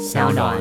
小暖。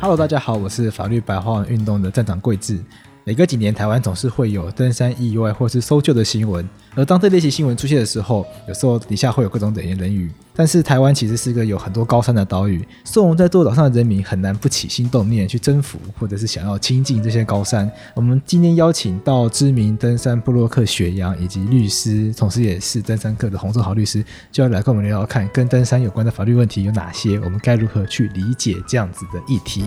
Hello，大家好，我是法律白话文运动的站长桂智。每隔几年，台湾总是会有登山意外或是搜救的新闻。而当这类型新闻出现的时候，有时候底下会有各种冷言冷语。但是台湾其实是一个有很多高山的岛屿，生活在座岛上的人民很难不起心动念去征服，或者是想要亲近这些高山。我们今天邀请到知名登山部落客雪阳以及律师，同时也是登山客的洪正豪律师，就要来跟我们聊聊看跟登山有关的法律问题有哪些，我们该如何去理解这样子的议题。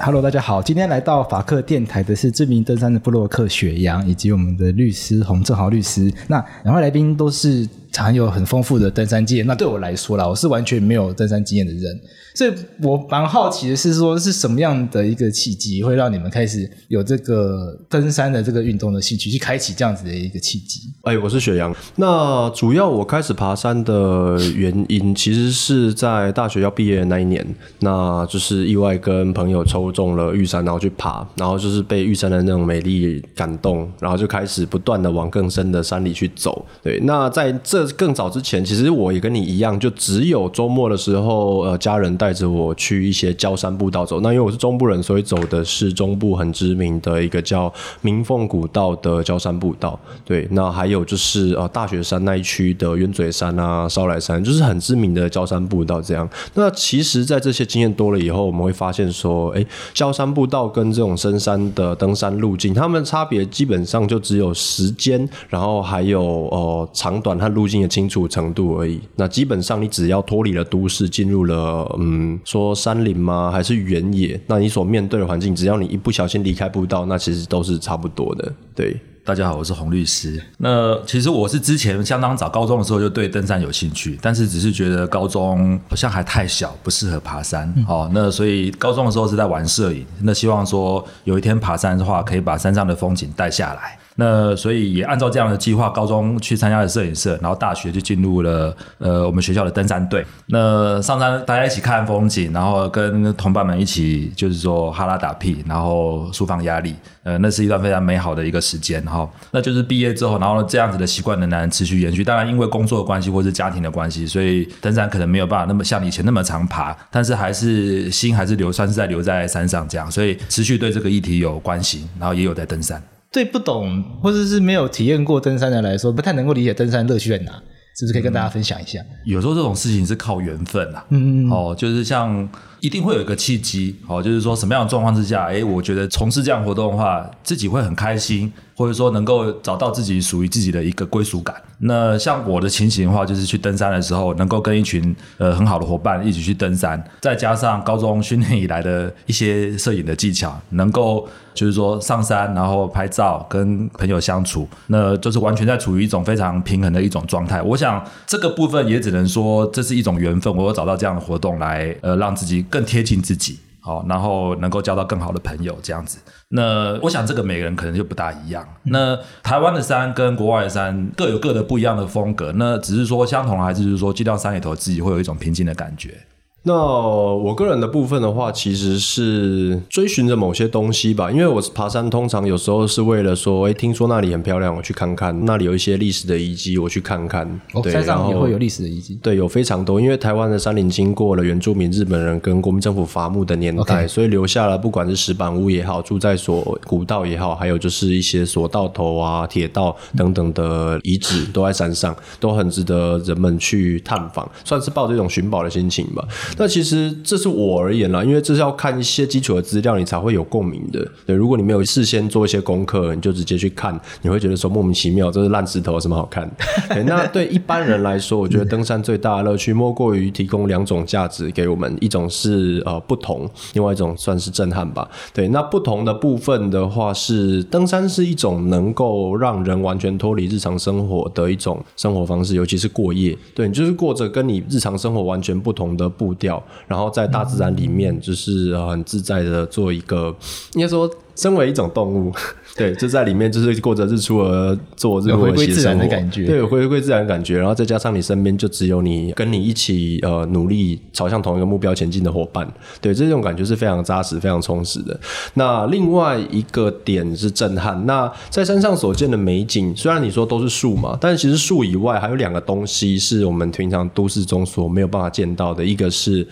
Hello，大家好，今天来到法客电台的是知名登山的布洛克雪阳，以及我们的律师洪正豪律师。那两位来宾都是常有很丰富的登山经验。那对我来说啦，我是完全没有登山经验的人。所以我蛮好奇的是说，是什么样的一个契机会让你们开始有这个登山的这个运动的兴趣，去开启这样子的一个契机？哎，我是雪阳。那主要我开始爬山的原因，其实是在大学要毕业的那一年，那就是意外跟朋友抽中了玉山，然后去爬，然后就是被玉山的那种美丽感动，然后就开始不断的往更深的山里去走。对，那在这这更早之前，其实我也跟你一样，就只有周末的时候，呃，家人带。着我去一些郊山步道走，那因为我是中部人，所以走的是中部很知名的一个叫明凤古道的郊山步道。对，那还有就是呃大雪山那一区的鸢嘴山啊、烧来山，就是很知名的郊山步道。这样，那其实，在这些经验多了以后，我们会发现说，哎，郊山步道跟这种深山的登山路径，它们差别基本上就只有时间，然后还有呃长短和路径的清楚程度而已。那基本上，你只要脱离了都市，进入了嗯。嗯，说山林吗？还是原野？那你所面对的环境，只要你一不小心离开步道，那其实都是差不多的。对，大家好，我是洪律师。那其实我是之前相当早，高中的时候就对登山有兴趣，但是只是觉得高中好像还太小，不适合爬山。嗯、哦，那所以高中的时候是在玩摄影，那希望说有一天爬山的话，可以把山上的风景带下来。那所以也按照这样的计划，高中去参加了摄影社，然后大学就进入了呃我们学校的登山队。那上山大家一起看风景，然后跟同伴们一起就是说哈拉打屁，然后释放压力。呃，那是一段非常美好的一个时间哈。那就是毕业之后，然后这样子的习惯仍然持续延续。当然因为工作的关系或是家庭的关系，所以登山可能没有办法那么像以前那么常爬，但是还是心还是留，算是在留在山上这样，所以持续对这个议题有关心，然后也有在登山。对不懂或者是没有体验过登山的来说，不太能够理解登山乐趣在哪，是不是可以跟大家分享一下？嗯、有时候这种事情是靠缘分啊，嗯嗯，哦，就是像一定会有一个契机，哦，就是说什么样的状况之下，哎，我觉得从事这样活动的话，自己会很开心。或者说能够找到自己属于自己的一个归属感。那像我的情形的话，就是去登山的时候，能够跟一群呃很好的伙伴一起去登山，再加上高中训练以来的一些摄影的技巧，能够就是说上山然后拍照跟朋友相处，那就是完全在处于一种非常平衡的一种状态。我想这个部分也只能说这是一种缘分，我有找到这样的活动来呃让自己更贴近自己。好，然后能够交到更好的朋友，这样子。那我想这个每个人可能就不大一样。那台湾的山跟国外的山各有各的不一样的风格。那只是说相同，还是就是说进到山里头自己会有一种平静的感觉。那我个人的部分的话，其实是追寻着某些东西吧。因为我爬山通常有时候是为了说，哎，听说那里很漂亮，我去看看。那里有一些历史的遗迹，我去看看。哦，山上也会有历史的遗迹。对，有非常多。因为台湾的山林经过了原住民、日本人跟国民政府伐木的年代所以留下了不管是石板屋也好，住在所古道也好，还有就是一些索道头啊、铁道等等的遗址，都在山上，都很值得人们去探访，算是抱着一种寻宝的心情吧。那其实这是我而言啦，因为这是要看一些基础的资料，你才会有共鸣的。对，如果你没有事先做一些功课，你就直接去看，你会觉得说莫名其妙，这是烂石头，有什么好看？对，那 对一般人来说，我觉得登山最大的乐趣莫过于提供两种价值给我们，一种是呃不同，另外一种算是震撼吧。对，那不同的部分的话是，登山是一种能够让人完全脱离日常生活的一种生活方式，尤其是过夜。对，你就是过着跟你日常生活完全不同的步掉。然后在大自然里面，就是很自在的做一个，应该说身为一种动物，对，就在里面就是过着日出而作、日落而息的生活的感觉，对，回归自然的感觉。然后再加上你身边就只有你跟你一起呃努力朝向同一个目标前进的伙伴，对，这种感觉是非常扎实、非常充实的。那另外一个点是震撼。那在山上所见的美景，虽然你说都是树嘛，但是其实树以外还有两个东西是我们平常都市中所没有办法见到的，一个是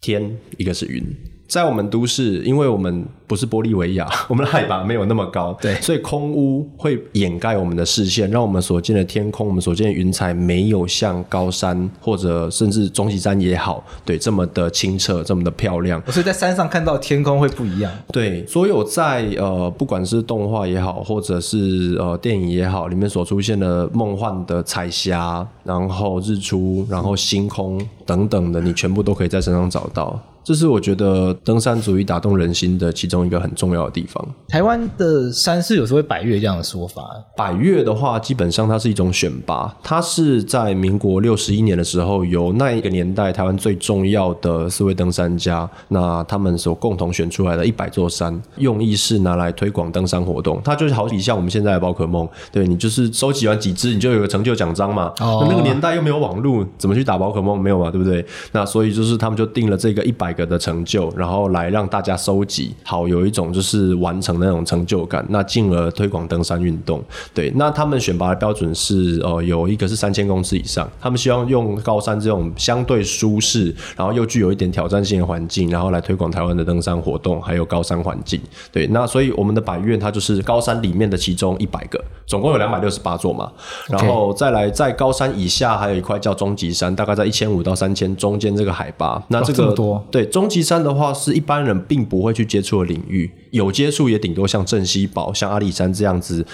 天，一个是云。在我们都市，因为我们不是玻利维亚，我们的海拔没有那么高，对，所以空污会掩盖我们的视线，让我们所见的天空，我们所见的云彩没有像高山或者甚至终极山也好，对，这么的清澈，这么的漂亮。所以在山上看到天空会不一样。对，所有在呃，不管是动画也好，或者是呃电影也好，里面所出现的梦幻的彩霞，然后日出，然后星空等等的，你全部都可以在山上找到。这是我觉得登山主义打动人心的其中一个很重要的地方。台湾的山是有时候会百岳这样的说法。百岳的话，基本上它是一种选拔，它是在民国六十一年的时候，由那一个年代台湾最重要的四位登山家，那他们所共同选出来的一百座山，用意是拿来推广登山活动。它就是好比像我们现在的宝可梦，对，你就是收集完几只，你就有个成就奖章嘛。哦。那个年代又没有网络，怎么去打宝可梦？没有嘛，对不对？那所以就是他们就定了这个一百。个的成就，然后来让大家收集，好有一种就是完成那种成就感，那进而推广登山运动。对，那他们选拔的标准是，呃，有一个是三千公尺以上，他们希望用高山这种相对舒适，然后又具有一点挑战性的环境，然后来推广台湾的登山活动，还有高山环境。对，那所以我们的百院它就是高山里面的其中一百个，总共有两百六十八座嘛，然后再来在高山以下还有一块叫终极山，大概在一千五到三千中间这个海拔，那这个、多对。对，终极山的话是一般人并不会去接触的领域，有接触也顶多像镇西堡、像阿里山这样子。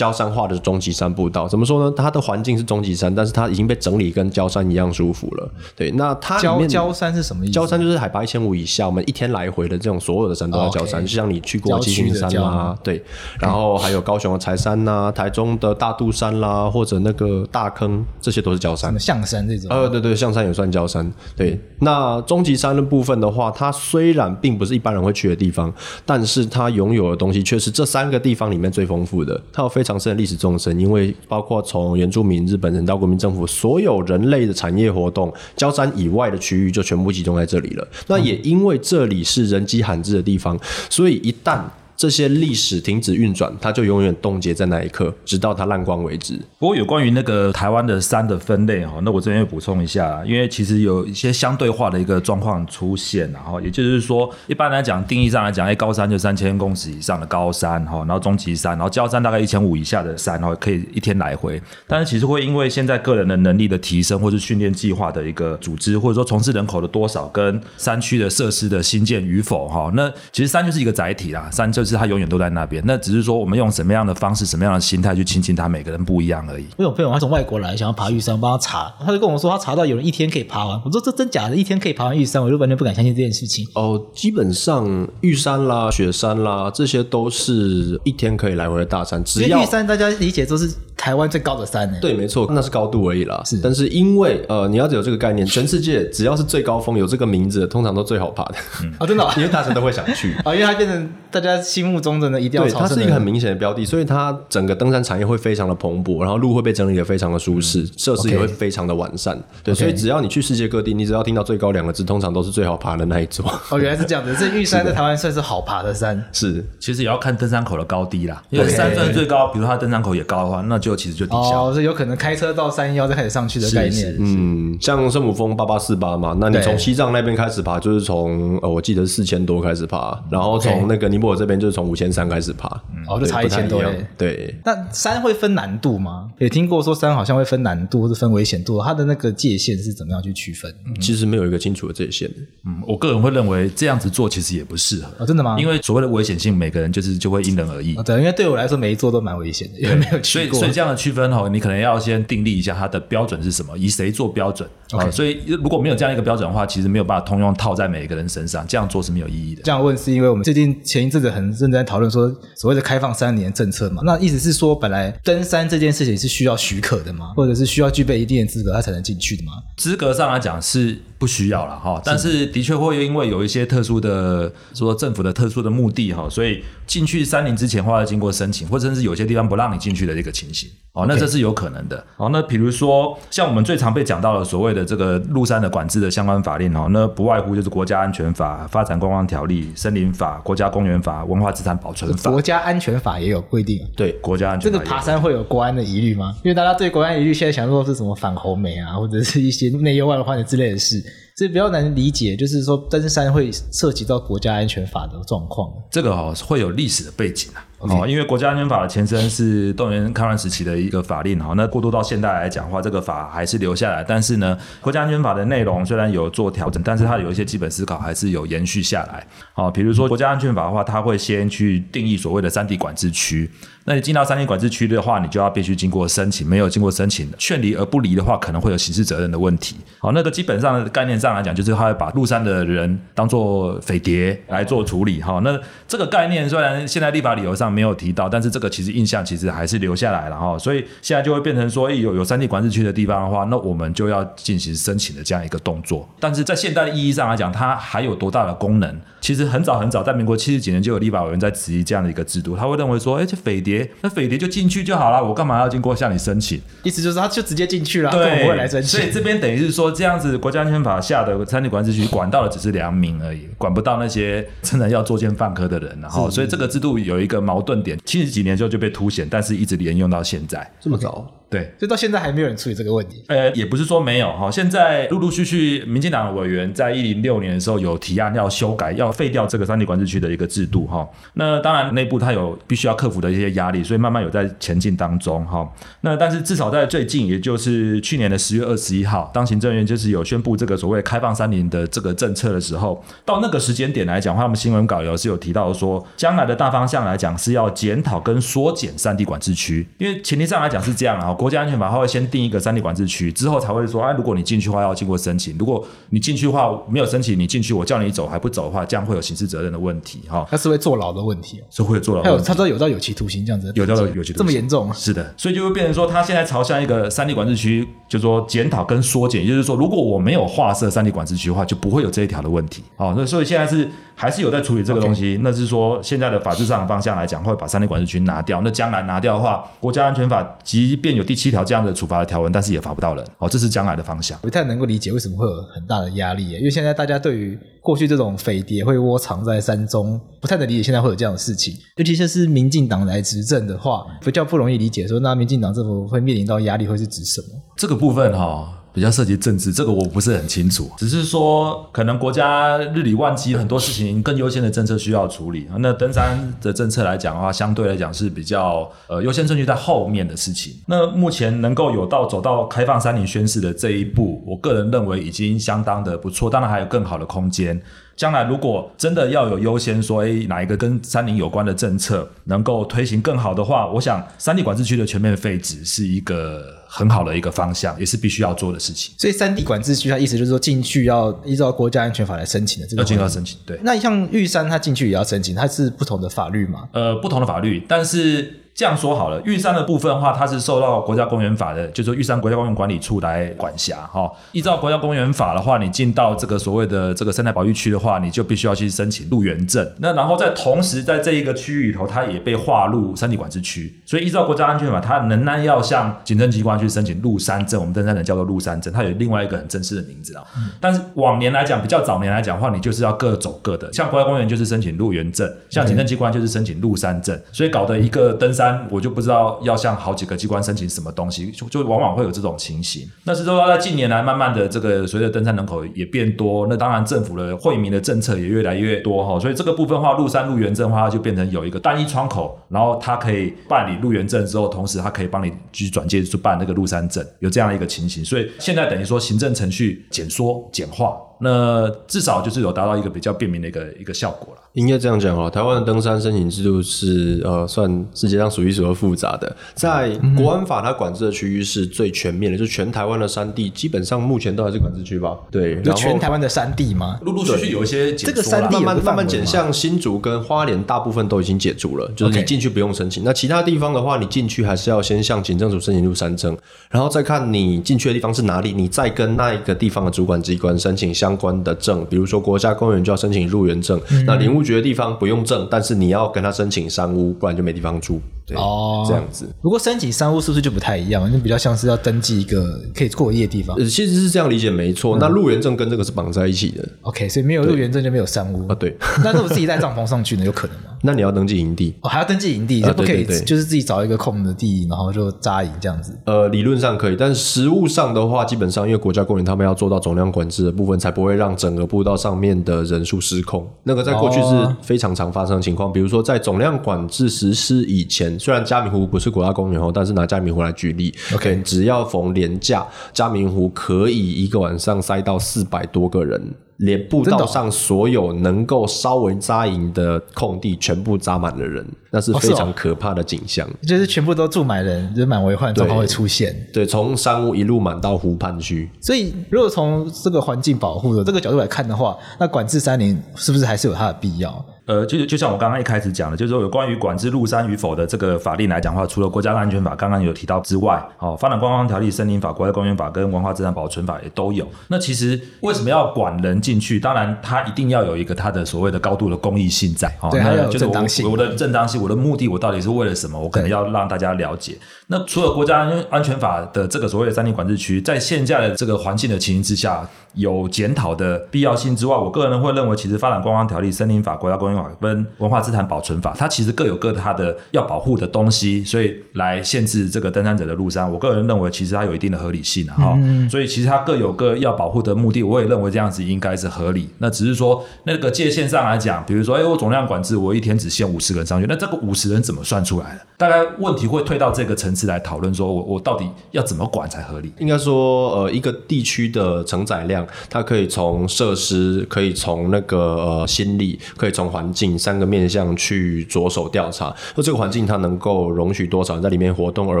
焦山化的终极山步道怎么说呢？它的环境是终极山，但是它已经被整理跟焦山一样舒服了。对，那它焦焦山是什么意思？焦山就是海拔一千五以下，我们一天来回的这种所有的山都在焦山，就像你去过七星山啦，对，然后还有高雄的柴山呐、啊，台中的大肚山啦，或者那个大坑，这些都是焦山。象山这种？呃，对对，象山也算焦山。对，那终极山的部分的话，它虽然并不是一般人会去的地方，但是它拥有的东西却是这三个地方里面最丰富的。它有非常上升的历史纵深，因为包括从原住民、日本人到国民政府，所有人类的产业活动，焦山以外的区域就全部集中在这里了。那也因为这里是人迹罕至的地方，所以一旦这些历史停止运转，它就永远冻结在那一刻，直到它烂光为止。不过有关于那个台湾的山的分类哈，那我这边补充一下，因为其实有一些相对化的一个状况出现，然后也就是说，一般来讲定义上来讲，哎，高山就三千公尺以上的高山哈，然后中级山，然后焦山大概一千五以下的山，然后可以一天来回。但是其实会因为现在个人的能力的提升，或是训练计划的一个组织，或者说从事人口的多少，跟山区的设施的新建与否哈，那其实山就是一个载体啦，山就是。是他永远都在那边，那只是说我们用什么样的方式、什么样的心态去亲近他，每个人不一样而已。我有朋友他从外国来，想要爬玉山，我帮他查，他就跟我说他查到有人一天可以爬完。我说这真假的，一天可以爬完玉山，我就完全不敢相信这件事情。哦，基本上玉山啦、雪山啦，这些都是一天可以来回的大山。只要玉山大家理解都是台湾最高的山呢？对，没错，那是高度而已啦。是，但是因为呃，你要有这个概念，全世界只要是最高峰有这个名字的，通常都最好爬的。嗯、啊，真的、哦，因为大家都会想去啊，因为它变成大家心目中的呢一定要。对，它是一个很明显的标的，所以它整个登山产业会非常的蓬勃，然后路会被整理的非常的舒适，设、嗯、施也会非常的完善。对，所以只要你去世界各地，你只要听到最高两个字，通常都是最好爬的那一座。哦，原来是这样子，这玉山 在台湾算是好爬的山。是，其实也要看登山口的高低啦。因为山分最高，比如它登山口也高的话，那就其实就抵消。哦，是有可能开车到山腰再开始上去的概念。嗯，像圣母峰八八四八嘛，那你从西藏那边开始爬，就是从呃我记得四千多开始爬，然后从那个尼泊尔这边就是从五千三开始爬。嗯、哦，就差一千多。对，那山会分难度吗？也听过说山好像会分难度或者分危险度，它的那个界限是怎么样去区分？嗯、其实没有一个清楚的界限。嗯，我个人会认为这样子做其实也不适合。哦，真的吗？因为所谓的危险性，每个人就是就会因人而异。哦、对，因为对我来说，每一座都蛮危险的，因为没有去过。所以，所以这样的区分哦，你可能要先定立一下它的标准是什么，以谁做标准。哦，所以如果没有这样一个标准的话，其实没有办法通用套在每一个人身上，这样做是没有意义的。这样问是因为我们最近前一阵子很认真在讨论说所谓的开放三年政策嘛，那意思是说本来登山这件事情是需要许可的吗？或者是需要具备一定的资格他才能进去的吗？资格上来讲是不需要了哈，但是的确会因为有一些特殊的说政府的特殊的目的哈，所以进去山林之前话要经过申请，或者甚至有些地方不让你进去的这个情形哦，那这是有可能的哦。那比如说像我们最常被讲到的所谓的这个入山的管制的相关法令哦，那不外乎就是国家安全法、发展观光条例、森林法、国家公园法、文化资产保存法。国家安全法也有规定，对国家安全法。这个爬山会有国安的疑虑吗？因为大家对国安疑虑现在想说是什么反红梅啊，或者是一些内忧外患的之类的事。这比较难理解，就是说登山会涉及到国家安全法的状况。这个哦会有历史的背景啊。哦，因为国家安全法的前身是动员戡乱时期的一个法令哈，那过渡到现代来讲的话，这个法还是留下来，但是呢，国家安全法的内容虽然有做调整，但是它有一些基本思考还是有延续下来。好，比如说国家安全法的话，它会先去定义所谓的三地管制区，那你进到三地管制区的话，你就要必须经过申请，没有经过申请，劝离而不离的话，可能会有刑事责任的问题。好，那个基本上概念上来讲，就是他会把入山的人当做匪谍来做处理。哈，那这个概念虽然现在立法理由上没有提到，但是这个其实印象其实还是留下来了哈，所以现在就会变成说，有有三地管制区的地方的话，那我们就要进行申请的这样一个动作。但是在现代的意义上来讲，它还有多大的功能？其实很早很早，在民国七十几年就有立法委员在质疑这样的一个制度，他会认为说，哎，这匪谍，那匪谍就进去就好了，我干嘛要经过向你申请？意思就是他就直接进去了，对，不会来申请。所以这边等于是说，这样子国家安全法下的三地管制区管到的只是良民而已，管不到那些真的要作奸犯科的人。然后，所以这个制度有一个矛盾点，七十几年之后就被凸显，但是一直沿用到现在。这么早？对，所以到现在还没有人处理这个问题。呃，也不是说没有哈，现在陆陆续续，民进党的委员在一零六年的时候有提案要修改，要废掉这个三地管制区的一个制度哈。那当然内部它有必须要克服的一些压力，所以慢慢有在前进当中哈。那但是至少在最近，也就是去年的十月二十一号，当行政院就是有宣布这个所谓开放三林的这个政策的时候，到那个时间点来讲，他们新闻稿有是有提到说，将来的大方向来讲是要检讨跟缩减三地管制区，因为前提上来讲是这样啊。国家安全法它会先定一个三地管制区，之后才会说，哎，如果你进去的话要经过申请，如果你进去的话没有申请，你进去我叫你走还不走的话，这样会有刑事责任的问题，哈，它是会坐牢的问题，是会坐牢。还有他说有到有期徒刑这样子，有到有期徒刑，这么严重？是的，所以就会变成说，他现在朝向一个三地管制区，就是说检讨跟缩减，也就是说，如果我没有划设三地管制区的话，就不会有这一条的问题，好，那所以现在是。还是有在处理这个东西，Okay. 那是说现在的法制上的方向来讲，会把三地管制区拿掉。那将来拿掉的话，国家安全法即便有第七条这样的处罚的条文，但是也罚不到人。哦，这是将来的方向。不太能够理解为什么会有很大的压力，因为现在大家对于过去这种匪谍会窝藏在山中，不太能理解现在会有这样的事情。尤其是民进党来执政的话，比较不容易理解。说那民进党政府会面临到压力会是指什么？这个部分哈、哦。比较涉及政治，这个我不是很清楚，只是说可能国家日理万机，很多事情更优先的政策需要处理。那登山的政策来讲的话，相对来讲是比较呃优先顺序在后面的事情。那目前能够有到走到开放山林宣示的这一步，我个人认为已经相当的不错，当然还有更好的空间。将来如果真的要有优先说，诶，哪一个跟山林有关的政策能够推行更好的话，我想山地管制区的全面废止是一个很好的一个方向，也是必须要做的事情。所以三地管制区它意思就是说进去要依照国家安全法来申请的，这个要进要申请。对，那像玉山它进去也要申请，它是不同的法律嘛？呃，不同的法律，但是。这样说好了，玉山的部分的话，它是受到国家公园法的，就是说玉山国家公园管理处来管辖哈。依照国家公园法的话，你进到这个所谓的这个生态保育区的话，你就必须要去申请入园证。那然后在同时，在这一个区域里头，它也被划入山地管制区。所以依照国家安全法，它仍然要向行政机关去申请入山证。我们登山人叫做入山证，它有另外一个很正式的名字啊。但是往年来讲，比较早年来讲的话，你就是要各走各的。像国家公园就是申请入园证，像行政机关就是申请入山证。所以搞得一个登山，我就不知道。要向好几个机关申请什么东西，就就往往会有这种情形。那是说在近年来，慢慢的这个随着登山人口也变多，那当然政府的惠民的政策也越来越多哈，所以这个部分话，入山入园证的话，就变成有一个单一窗口，然后它可以办理入园证之后，同时它可以帮你去转介去办那个入山证，有这样一个情形。所以现在等于说行政程序简缩简化。那至少就是有达到一个比较便民的一个一个效果了。应该这样讲哦，台湾的登山申请制度是呃，算世界上数一数二复杂的。在国安法它管制的区域是最全面的，就全台湾的山地基本上目前都还是管制区吧？对，就全台湾的山地吗？陆陆续续有一些这个山地慢慢慢慢减，像新竹跟花莲大部分都已经解除了，就是你进去不用申请。那其他地方的话，你进去还是要先向警政署申请入山证，然后再看你进去的地方是哪里，你再跟那一个地方的主管机关申请相关的证，比如说国家公园就要申请入园证，嗯、那林务局的地方不用。证，但是你要跟他申请山屋，不然就没地方住。对哦，这样子。如果申请山屋是不是就不太一样？那比较像是要登记一个可以过夜的地方。呃，其实是这样理解没错。嗯、那入园证跟这个是绑在一起的。OK，所以没有入园证就没有山屋啊？对。那如果自己带帐篷上去呢？有可能吗？那你要登记营地哦，还要登记营地，就不可以，就是自己找一个空的地，然后就扎营这样子。呃，理论上可以，但是实务上的话，基本上因为国家公园他们要做到总量管制的部分，才不会让整个步道上面的人数失控。那个在过去是非常常发生的情况，比如说在总量管制实施以前，虽然嘉明湖不是国家公园哦，但是拿嘉明湖来举例，OK，只要逢连假，嘉明湖可以一个晚上塞到四百多个人。连步道上所有能够稍微扎营的空地全部扎满了人，那是非常可怕的景象。哦哦、就是全部都住满人，人满为患状况会出现。对，从山屋一路满到湖畔区。所以，如果从这个环境保护的这个角度来看的话，那管制三林是不是还是有它的必要？呃，就就像我刚刚一开始讲的，就是说有关于管制入山与否的这个法令来讲的话，除了国家安全法刚刚有提到之外，哦，发展观光条例、森林法、国家公园法跟文化资产保存法也都有。那其实为什么要管人进去？当然，它一定要有一个它的所谓的高度的公益性在。哦，对，还有正当性。我的正当性，我的目的，我到底是为了什么？我可能要让大家了解。那除了国家安全法的这个所谓的山林管制区，在现在的这个环境的情形之下，有检讨的必要性之外，我个人会认为，其实发展观光条例、森林法、国家公园法跟文化资产保存法，它其实各有各它的要保护的东西，所以来限制这个登山者的入山。我个人认为，其实它有一定的合理性哈、嗯。所以其实它各有各要保护的目的，我也认为这样子应该是合理。那只是说那个界限上来讲，比如说，哎，我总量管制，我一天只限五十个人上去，那这个五十人怎么算出来的？大概问题会退到这个层次来讨论，说我我到底要怎么管才合理？应该说，呃，一个地区的承载量，它可以从设施，可以从那个呃心力，可以从环境三个面。向去着手调查，说这个环境它能够容许多少人在里面活动，而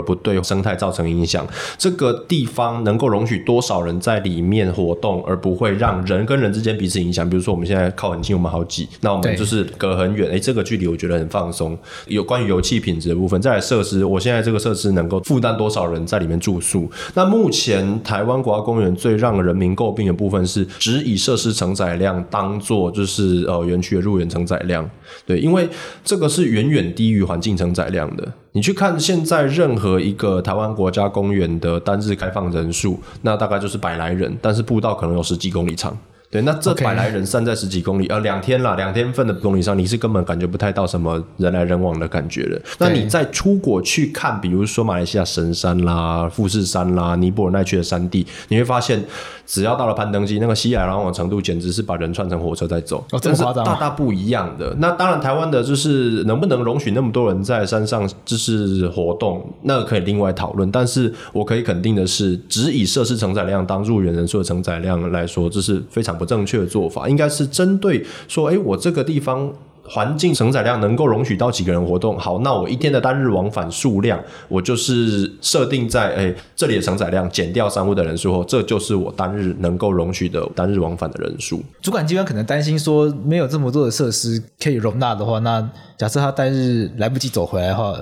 不对生态造成影响？这个地方能够容许多少人在里面活动，而不会让人跟人之间彼此影响？比如说我们现在靠很近，我们好挤，那我们就是隔很远，哎，这个距离我觉得很放松。有关于油气品质的部分，再来设施，我现在这个设施能够负担多少人在里面住宿？那目前台湾国家公园最让人民诟病的部分是，只以设施承载量当做就是呃园区的入园承载量，对。因为这个是远远低于环境承载量的。你去看现在任何一个台湾国家公园的单日开放人数，那大概就是百来人，但是步道可能有十几公里长。对，那这百来人散在十几公里.呃，两天啦，两天份的公里上，你是根本感觉不太到什么人来人往的感觉的。那你在出国去看，比如说马来西亚神山啦、富士山啦、尼泊尔那区的山地，你会发现，只要到了攀登机，那个熙来攘往程度，简直是把人串成火车在走，哦，这么夸张，大大不一样的。那当然，台湾的就是能不能容许那么多人在山上就是活动，那个可以另外讨论。但是我可以肯定的是，只以设施承载量当入园人数的承载量来说，这是非常。不正确的做法，应该是针对说，哎，我这个地方环境承载量能够容许到几个人活动？好，那我一天的单日往返数量，我就是设定在，哎，这里的承载量减掉商务的人数后，这就是我单日能够容许的单日往返的人数。主管机关可能担心说，没有这么多的设施可以容纳的话，那。假设他单日来不及走回来的话，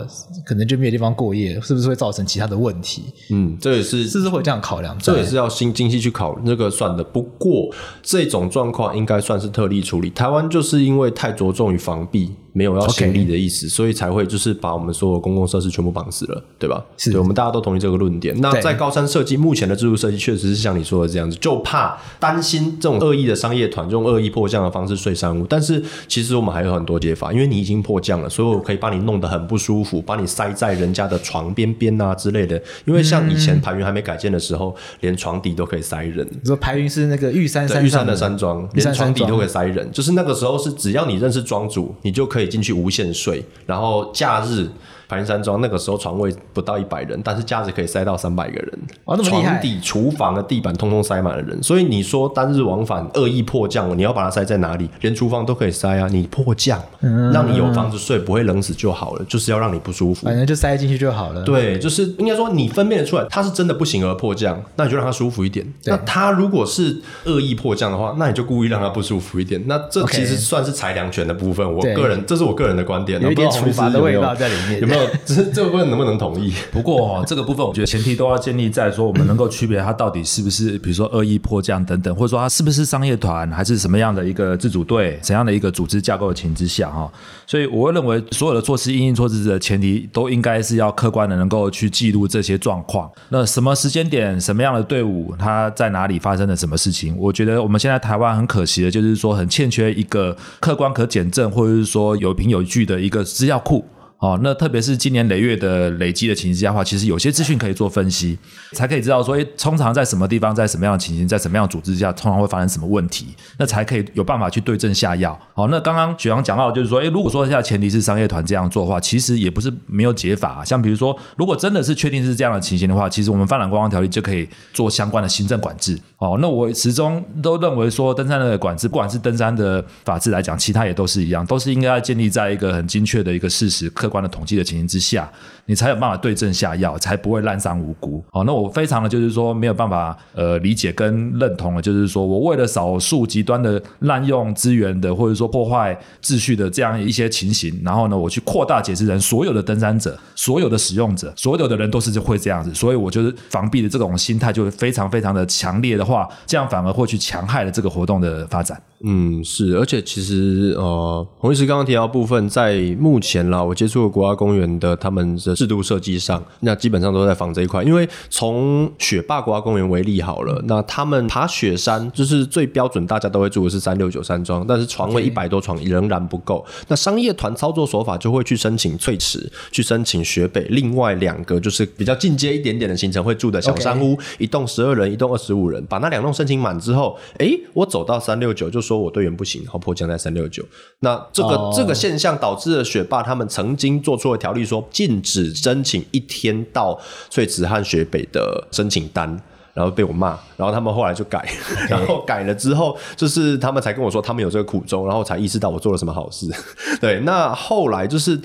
可能就没有地方过夜，是不是会造成其他的问题？嗯，这也是是不是会这样考量？这也是要新精细去考那个算的。不过这种状况应该算是特例处理。台湾就是因为太着重于防避。没有要行李的意思.所以才会就是把我们所有公共设施全部绑死了，对吧？是，对，我们大家都同意这个论点。那在高山设计，目前的制度设计确实是像你说的这样子，就怕担心这种恶意的商业团用恶意迫降的方式睡山屋。但是其实我们还有很多解法，因为你已经迫降了，所以我可以把你弄得很不舒服，把你塞在人家的床边边啊之类的。因为像以前排云还没改建的时候，嗯、连床底都可以塞人。你说排云是那个玉山山玉山的山庄，连床底都可以塞人，就是那个时候是只要你认识庄主，你就可以。可以进去无限睡，然后假日排云山庄那个时候床位不到一百人，但是架子可以塞到三百个人，哇，那么厉害！床底、厨房的地板通通塞满了人，所以你说单日往返恶意迫降，你要把它塞在哪里？连厨房都可以塞啊！你迫降，嗯、让你有房子睡，不会冷死就好了，就是要让你不舒服，反正就塞进去就好了。对，就是应该说你分辨得出来，他是真的不行而迫降，那你就让他舒服一点。那他如果是恶意迫降的话，那你就故意让他不舒服一点。那这其实算是裁量权的部分。我个人，这是我个人的观点，有一点处罚的味道在里面，有没有？这这部分能不能同意？不过哦，这个部分我觉得前提都要建立在说，我们能够区别它到底是不是，比如说恶意迫降等等，或者说它是不是商业团，还是什么样的一个自主队，怎样的一个组织架构的情之下哈。所以我会认为，所有的措施应应措施的前提，都应该是要客观的能够去记录这些状况。那什么时间点，什么样的队伍，它在哪里发生了什么事情？我觉得我们现在台湾很可惜的，就是说很欠缺一个客观可检证，或者是说有凭有据的一个资料库。哦，那特别是今年累月的累积的情形下的话，其实有些资讯可以做分析，才可以知道说，诶，通常在什么地方，在什么样的情形，在什么样的组织下，通常会发生什么问题，那才可以有办法去对症下药。好，那刚刚雪阳讲到，就是说，诶，如果说现在前提是商业团这样做的话，其实也不是没有解法。像比如说，如果真的是确定是这样的情形的话，其实我们《发展观光条例》就可以做相关的行政管制。哦，那我始终都认为说，登山的管制，不管是登山的法制来讲，其他也都是一样，都是应该要建立在一个很精确的一个事实、客客观的统计的情形之下，你才有办法对症下药，才不会滥杀无辜。哦，那我非常的就是说没有办法呃理解跟认同的，就是说我为了少数极端的滥用资源的，或者说破坏秩序的这样一些情形，然后呢，我去扩大解释成所有的登山者、所有的使用者、所有的人都是会这样子，所以我就是防弊的这种心态就非常非常的强烈的。话这样反而会去强害了这个活动的发展。嗯，是，而且其实呃，洪医师刚刚提到部分，在目前啦，我接触的国家公园的他们的制度设计上，那基本上都在防这一块。因为从雪霸国家公园为例好了，那他们爬雪山就是最标准，大家都会住的是三六九山庄，但是床位一百多床仍然不够。那商业团操作手法就会去申请翠池，去申请雪北，另外两个就是比较进阶一点点的行程会住的小山屋，一栋十二人，一栋二十五人，把那两栋申请满之后，哎，我走到三六九就。说我队员不行，然后迫降在三六九。那这个、oh. 这个现象导致了雪霸他们曾经做出了条例，说禁止申请一天到翠池和雪北的申请单。然后被我骂，然后他们后来就改. 然后改了之后，就是他们才跟我说他们有这个苦衷，然后才意识到我做了什么好事。对，那后来就是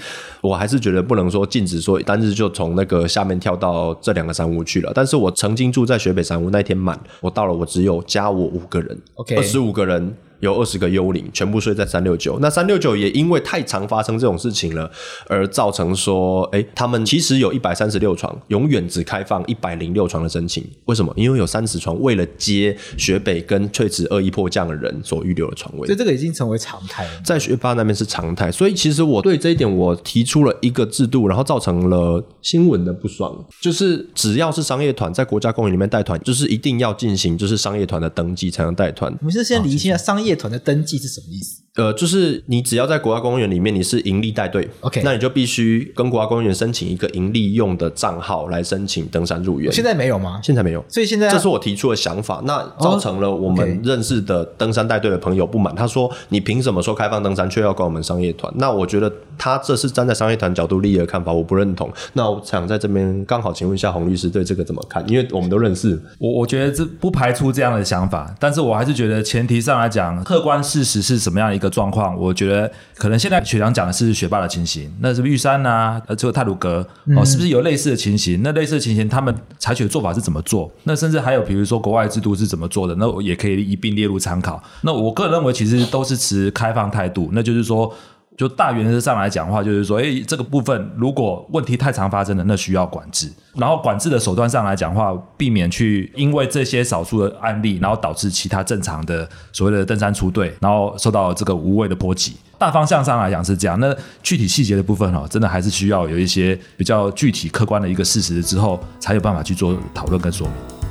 我还是觉得不能说禁止说单日就从那个下面跳到这两个山屋去了。但是我曾经住在雪北山屋那天满，我到了我只有加我五个人，OK，二十五个人。有二十个幽灵，全部睡在三六九。那三六九也因为太常发生这种事情了，而造成说，哎，他们其实有一百三十六床，永远只开放一百零六床的申请。为什么？因为有三十床为了接雪北跟翠池恶意迫降的人所预留的床位。所以这个已经成为常态了，在学霸那边是常态。所以其实我对这一点我提出了一个制度，然后造成了新闻的不爽，就是只要是商业团在国家公园里面带团，就是一定要进行就是商业团的登记才能带团。我们是先理清一下商业。团的登记是什么意思？呃，就是你只要在国家公园里面，你是盈利带队，OK，那你就必须跟国家公园申请一个盈利用的账号来申请登山入园。现在没有吗？现在没有，所以现在这是我提出的想法，那造成了我们认识的登山带队的朋友不满。他说：“你凭什么说开放登山，却要管我们商业团？”那我觉得他这是站在商业团角度利益的看法，我不认同。那我想在这边刚好请问一下洪律师对这个怎么看？因为我们都认识，我我觉得这不排除这样的想法，但是我还是觉得前提上来讲，客观事实是什么样的一个状况，我觉。得可能现在雪阳讲的是学霸的情形，那是不是玉山啊？呃，这个泰鲁格哦，是不是有类似的情形？那类似的情形，他们采取的做法是怎么做？那甚至还有比如说国外制度是怎么做的？那我也可以一并列入参考。那我个人认为，其实都是持开放态度，那就是说。就大原则上来讲的话，就是说，诶，这个部分如果问题太常发生了，那需要管制。然后管制的手段上来讲的话，避免去因为这些少数的案例，然后导致其他正常的所谓的登山出队，然后受到这个无谓的波及。大方向上来讲是这样，那具体细节的部分哦，真的还是需要有一些比较具体客观的一个事实之后，才有办法去做讨论跟说明。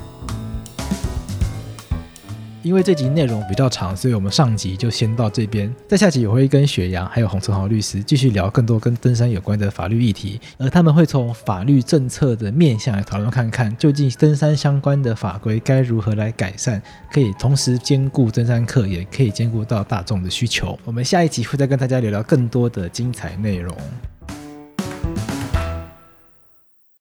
因为这集内容比较长，所以我们上集就先到这边。在下集我会跟雪阳还有洪承豪律师继续聊更多跟登山有关的法律议题，而他们会从法律政策的面向来讨论看看，究竟登山相关的法规该如何来改善，可以同时兼顾登山客，也可以兼顾到大众的需求。我们下一集会再跟大家聊聊更多的精彩内容。